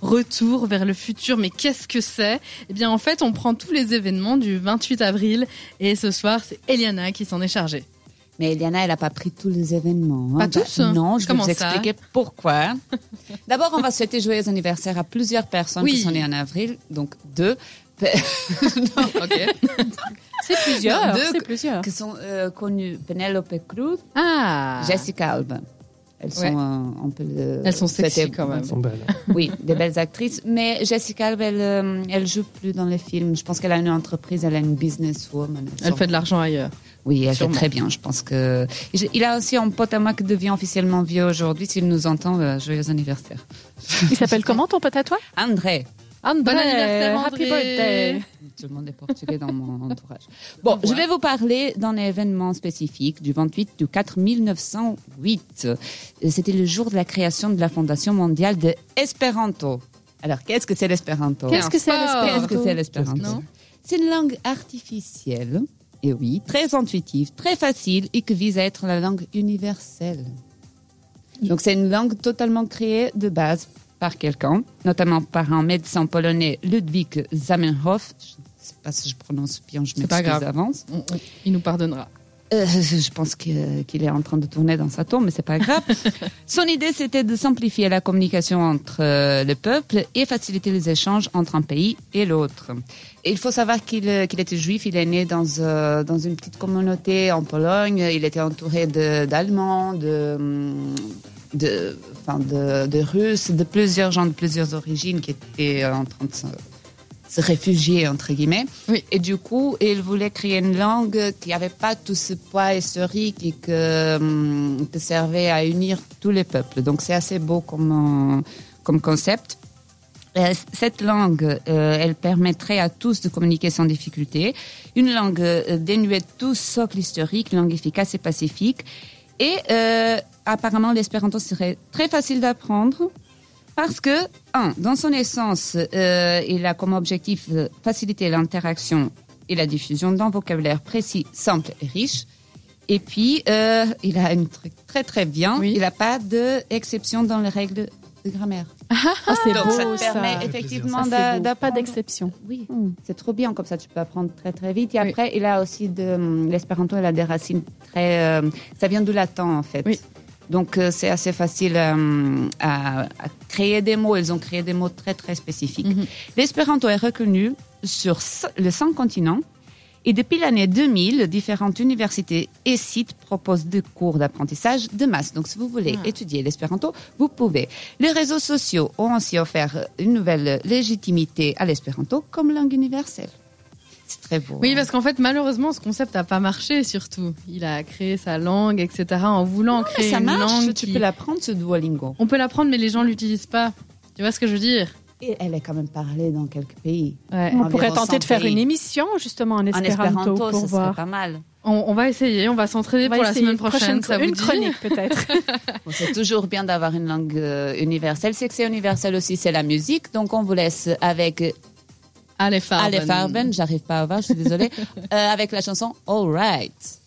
retour vers le futur. Mais qu'est-ce que c'est? Eh bien, en fait, on prend tous les événements du 28 avril et ce soir, c'est Eliana qui s'en est chargée. Mais Eliana, elle n'a pas pris tous les événements. Pas tous Non, je vais Comment vous ça? expliquer pourquoi. D'abord, on va souhaiter joyeux anniversaire à plusieurs personnes Oui. qui sont nées en avril, donc deux. Ok. C'est plusieurs. Deux C'est plusieurs. qui sont euh, connues Penelope Cruz, Ah Jessica Alba. Elles sont, Ouais. euh, on peut le Elles sont sexy quand même. Elles sont belles. Oui, des belles actrices. Mais Jessica Alba, elle, euh, elle joue plus dans les films. Je pense qu'elle a une entreprise, elle a une businesswoman. Elle fait de l'argent ailleurs. Oui, elle Sûrement. fait très bien. Je pense que il a aussi un pote à moi qui devient officiellement vieux aujourd'hui. S'il nous entend, euh, joyeux anniversaire. Il s'appelle comment ton pote à toi? André. André. Bon anniversaire, Happy André. birthday. Tout le monde est portugais dans mon entourage. Bon, je vais vous parler d'un événement spécifique du 28 du 4 1908. Euh, C'était le jour de la création de la Fondation mondiale de Espéranto. Alors, qu'est-ce que c'est l'espéranto? Qu'est-ce que c'est l'espéranto Qu'est-ce que c'est l'espéranto? C'est une langue artificielle, et oui, très intuitive, très facile et qui vise à être la langue universelle. Donc c'est une langue totalement créée de base par quelqu'un, notamment par un médecin polonais, Ludwig Zamenhof. Je ne sais pas si je prononce bien, je m'excuse grave. d'avance. Il nous pardonnera. Euh, je pense qu'il est en train de tourner dans sa tombe, mais c'est pas grave. Son idée, c'était de simplifier la communication entre euh, le peuple et faciliter les échanges entre un pays et l'autre. Il faut savoir qu'il euh, était juif, il est né dans, euh, dans une petite communauté en Pologne, il était entouré d'Allemands, de, hum, de, enfin, de, de Russes, de plusieurs gens de plusieurs origines qui étaient euh, en train de se, se réfugier, entre guillemets. Oui. Et du coup, il voulait créer une langue qui n'avait pas tout ce poids historique et que, hum, qui servait à unir tous les peuples. Donc c'est assez beau comme, euh, comme concept. Euh, Cette langue, euh, elle permettrait à tous de communiquer sans difficulté. Une langue dénuée de tout socle historique, langue efficace et pacifique. Et euh, apparemment, l'espéranto serait très facile d'apprendre parce que, un, dans son essence, euh, il a comme objectif de faciliter l'interaction et la diffusion d'un vocabulaire précis, simple et riche. Et puis, euh, il a un truc très très bien. Oui. Il n'a pas d'exception dans les règles de grammaire. Ah, c'est Donc beau ça te ça. permet Ça effectivement Ah, c'est d'a- beau. Pas d'exception. Oui, Hmm. c'est trop bien comme ça. Tu peux apprendre très très vite. Et après, il a aussi de hum, l'espéranto. Elle a des racines très. euh, ça vient du latin en fait. Oui. Donc euh, c'est assez facile euh, à, à créer des mots. Ils ont créé des mots très très spécifiques. Mhm. L'espéranto est reconnu sur c- le 100 continents. Et depuis l'année 2000, différentes universités et sites proposent des cours d'apprentissage de masse. Donc, si vous voulez Ah. étudier l'espéranto, vous pouvez. Les réseaux sociaux ont aussi offert une nouvelle légitimité à l'espéranto comme langue universelle. C'est très beau. Oui, hein. parce qu'en fait, malheureusement, ce concept n'a pas marché, surtout. Il a créé sa langue, etc., en voulant créer ça une marche. langue. Tu qui- peux l'apprendre, ce Duolingo. On peut l'apprendre, mais les gens l'utilisent pas. Tu vois ce que je veux dire? Et elle est quand même parlée dans quelques pays. Ouais. On pourrait tenter de 100 faire pays. une émission justement en En espéranto, espéranto, pour ce serait voir. pas mal. On, on va essayer, on va s'entraîner pour la semaine prochaine. ça vous une dit chronique peut-être. Bon, c'est toujours bien d'avoir une langue euh, universelle. C'est que c'est universel aussi, c'est la musique. Donc, on vous laisse avec Allez, Farben. Ale Farben. J'arrive pas à voir, je suis désolée. Euh, avec la chanson All Right.